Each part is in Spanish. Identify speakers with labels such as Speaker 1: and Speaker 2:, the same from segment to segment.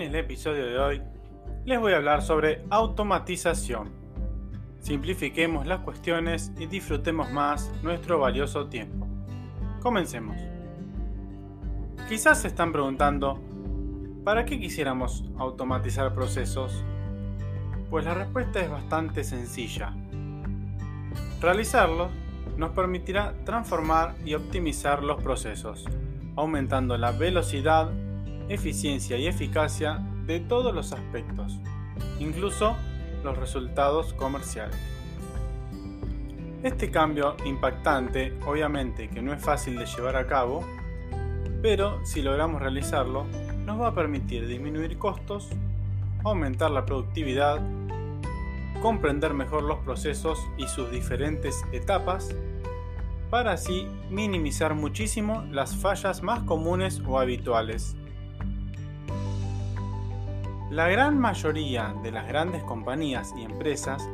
Speaker 1: En el episodio de hoy les voy a hablar sobre automatización. Simplifiquemos las cuestiones y disfrutemos más nuestro valioso tiempo. Comencemos. Quizás se están preguntando, ¿para qué quisiéramos automatizar procesos? Pues la respuesta es bastante sencilla. Realizarlos nos permitirá transformar y optimizar los procesos, aumentando la velocidad eficiencia y eficacia de todos los aspectos, incluso los resultados comerciales. Este cambio impactante, obviamente que no es fácil de llevar a cabo, pero si logramos realizarlo, nos va a permitir disminuir costos, aumentar la productividad, comprender mejor los procesos y sus diferentes etapas, para así minimizar muchísimo las fallas más comunes o habituales la gran mayoría de las grandes compañías y empresas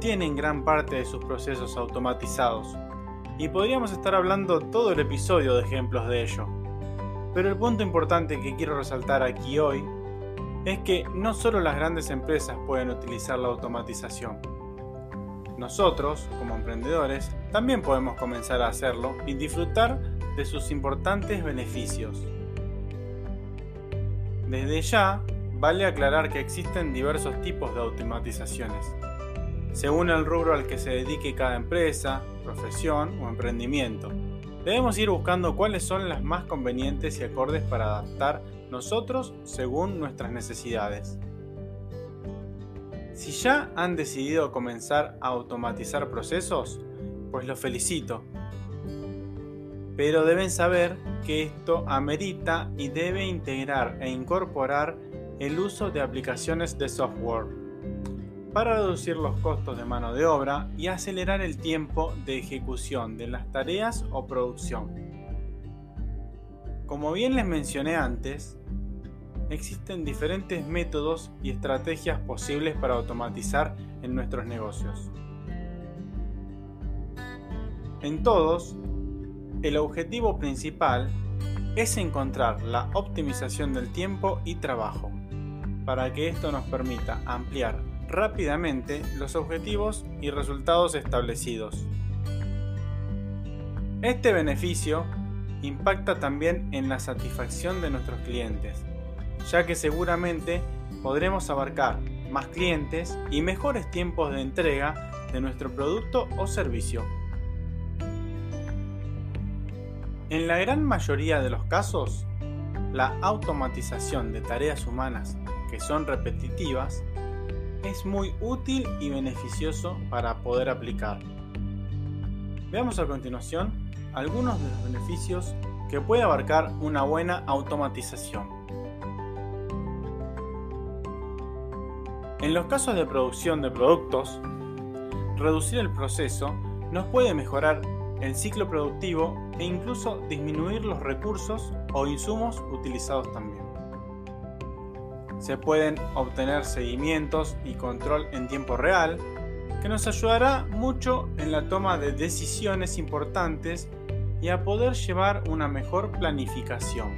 Speaker 1: tienen gran parte de sus procesos automatizados y podríamos estar hablando todo el episodio de ejemplos de ello. Pero el punto importante que quiero resaltar aquí hoy es que no solo las grandes empresas pueden utilizar la automatización. Nosotros, como emprendedores, también podemos comenzar a hacerlo y disfrutar de sus importantes beneficios. Desde ya, vale aclarar que existen diversos tipos de automatizaciones, según el rubro al que se dedique cada empresa, profesión o emprendimiento. Debemos ir buscando cuáles son las más convenientes y acordes para adaptar nosotros según nuestras necesidades. Si ya han decidido comenzar a automatizar procesos, pues los felicito. Pero deben saber que esto amerita y debe integrar e incorporar el uso de aplicaciones de software para reducir los costos de mano de obra y acelerar el tiempo de ejecución de las tareas o producción. Como bien les mencioné antes, existen diferentes métodos y estrategias posibles para automatizar en nuestros negocios. En todos, el objetivo principal es encontrar la optimización del tiempo y trabajo para que esto nos permita ampliar rápidamente los objetivos y resultados establecidos. Este beneficio impacta también en la satisfacción de nuestros clientes, ya que seguramente podremos abarcar más clientes y mejores tiempos de entrega de nuestro producto o servicio. En la gran mayoría de los casos, la automatización de tareas humanas que son repetitivas es muy útil y beneficioso para poder aplicar. Veamos a continuación algunos de los beneficios que puede abarcar una buena automatización. En los casos de producción de productos, reducir el proceso nos puede mejorar el ciclo productivo e incluso disminuir los recursos o insumos utilizados también. Se pueden obtener seguimientos y control en tiempo real, que nos ayudará mucho en la toma de decisiones importantes y a poder llevar una mejor planificación.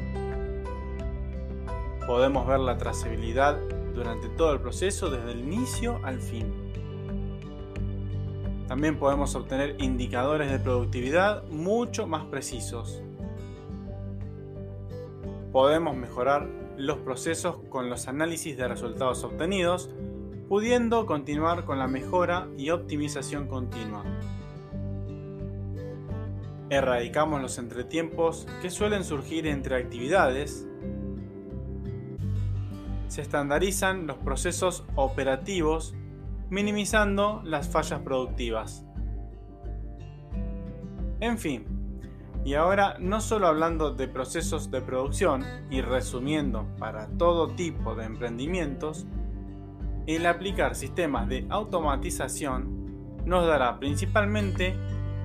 Speaker 1: Podemos ver la trazabilidad durante todo el proceso desde el inicio al fin. También podemos obtener indicadores de productividad mucho más precisos. Podemos mejorar los procesos con los análisis de resultados obtenidos, pudiendo continuar con la mejora y optimización continua. Erradicamos los entretiempos que suelen surgir entre actividades. Se estandarizan los procesos operativos minimizando las fallas productivas. En fin, y ahora no solo hablando de procesos de producción y resumiendo para todo tipo de emprendimientos, el aplicar sistemas de automatización nos dará principalmente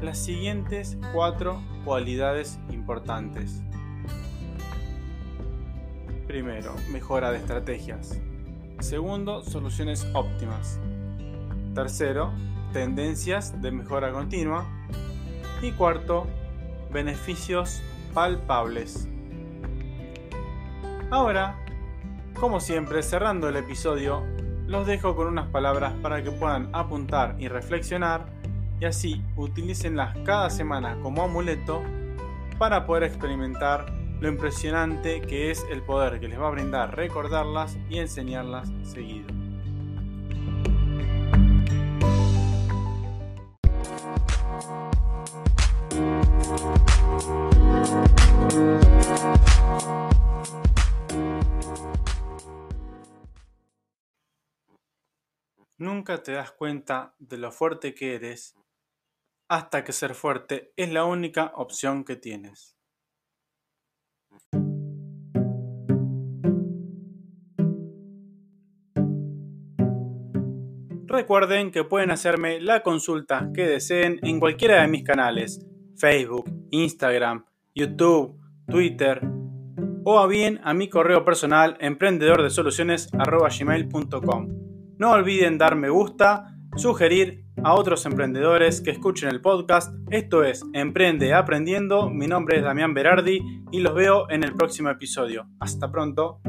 Speaker 1: las siguientes cuatro cualidades importantes. Primero, mejora de estrategias. Segundo, soluciones óptimas. Tercero, tendencias de mejora continua. Y cuarto, beneficios palpables. Ahora, como siempre, cerrando el episodio, los dejo con unas palabras para que puedan apuntar y reflexionar y así utilícenlas cada semana como amuleto para poder experimentar lo impresionante que es el poder que les va a brindar recordarlas y enseñarlas seguido. Nunca te das cuenta de lo fuerte que eres hasta que ser fuerte es la única opción que tienes. Recuerden que pueden hacerme la consulta que deseen en cualquiera de mis canales, Facebook, Instagram, YouTube, Twitter, o bien a mi correo personal emprendedordesoluciones.gmail.com. No olviden dar me gusta, sugerir a otros emprendedores que escuchen el podcast. Esto es Emprende Aprendiendo. Mi nombre es Damián Berardi y los veo en el próximo episodio. Hasta pronto.